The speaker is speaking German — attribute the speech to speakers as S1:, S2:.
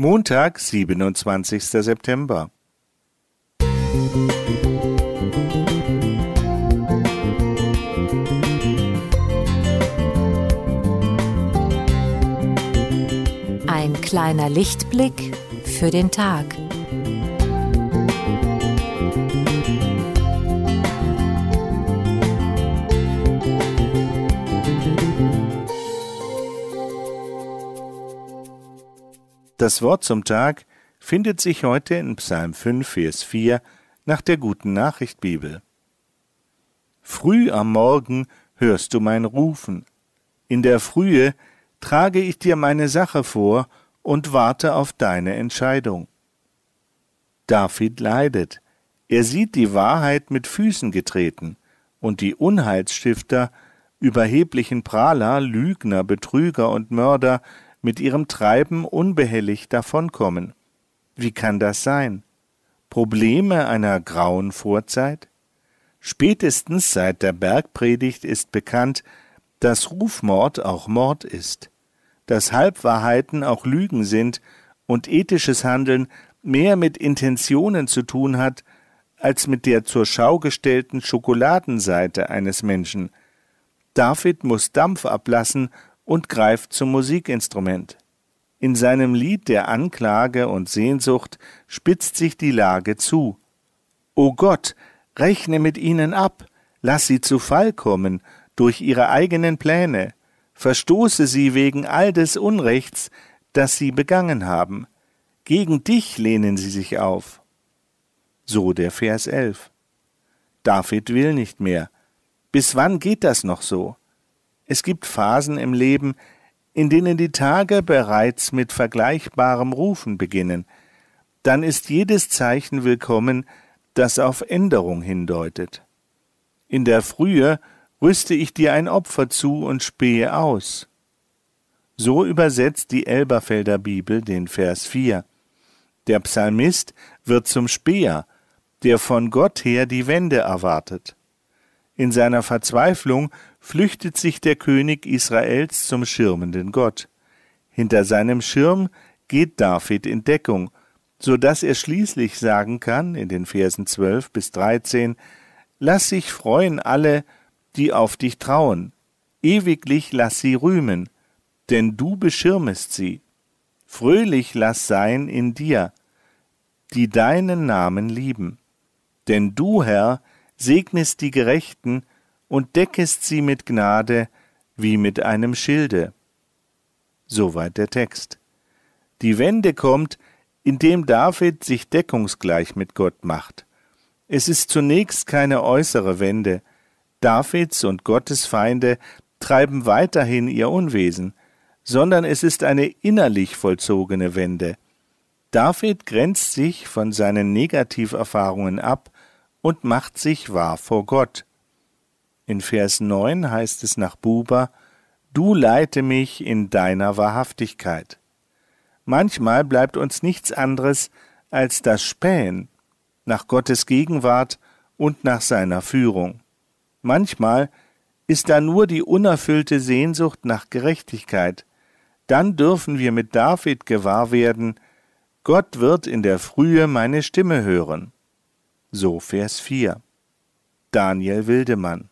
S1: Montag, 27. September.
S2: Ein kleiner Lichtblick für den Tag.
S1: Das Wort zum Tag findet sich heute in Psalm 5, Vers 4 nach der guten Nachricht Bibel. Früh am Morgen hörst du mein Rufen. In der Frühe trage ich dir meine Sache vor und warte auf deine Entscheidung. David leidet. Er sieht die Wahrheit mit Füßen getreten und die Unheilsstifter, überheblichen Prahler, Lügner, Betrüger und Mörder mit ihrem Treiben unbehelligt davonkommen. Wie kann das sein? Probleme einer grauen Vorzeit? Spätestens seit der Bergpredigt ist bekannt, dass Rufmord auch Mord ist, dass Halbwahrheiten auch Lügen sind und ethisches Handeln mehr mit Intentionen zu tun hat, als mit der zur Schau gestellten Schokoladenseite eines Menschen. David muss Dampf ablassen und greift zum Musikinstrument. In seinem Lied der Anklage und Sehnsucht spitzt sich die Lage zu. O Gott, rechne mit ihnen ab, lass sie zu Fall kommen durch ihre eigenen Pläne, verstoße sie wegen all des Unrechts, das sie begangen haben. Gegen dich lehnen sie sich auf. So der Vers 11. David will nicht mehr. Bis wann geht das noch so? Es gibt Phasen im Leben, in denen die Tage bereits mit vergleichbarem Rufen beginnen. Dann ist jedes Zeichen willkommen, das auf Änderung hindeutet. In der Frühe rüste ich dir ein Opfer zu und spähe aus. So übersetzt die Elberfelder Bibel den Vers 4. Der Psalmist wird zum Späher, der von Gott her die Wende erwartet. In seiner Verzweiflung flüchtet sich der König Israels zum schirmenden Gott. Hinter seinem Schirm geht David in Deckung, so dass er schließlich sagen kann, in den Versen 12 bis 13, Lass sich freuen alle, die auf dich trauen, ewiglich lass sie rühmen, denn du beschirmest sie. Fröhlich lass sein in dir, die deinen Namen lieben. Denn du, Herr, segnest die Gerechten und deckest sie mit Gnade wie mit einem Schilde. Soweit der Text. Die Wende kommt, indem David sich deckungsgleich mit Gott macht. Es ist zunächst keine äußere Wende. Davids und Gottes Feinde treiben weiterhin ihr Unwesen, sondern es ist eine innerlich vollzogene Wende. David grenzt sich von seinen Negativerfahrungen ab und macht sich wahr vor Gott. In Vers 9 heißt es nach Buber, Du leite mich in deiner Wahrhaftigkeit. Manchmal bleibt uns nichts anderes als das Spähen nach Gottes Gegenwart und nach seiner Führung. Manchmal ist da nur die unerfüllte Sehnsucht nach Gerechtigkeit. Dann dürfen wir mit David gewahr werden, Gott wird in der Frühe meine Stimme hören. So Vers 4. Daniel Wildemann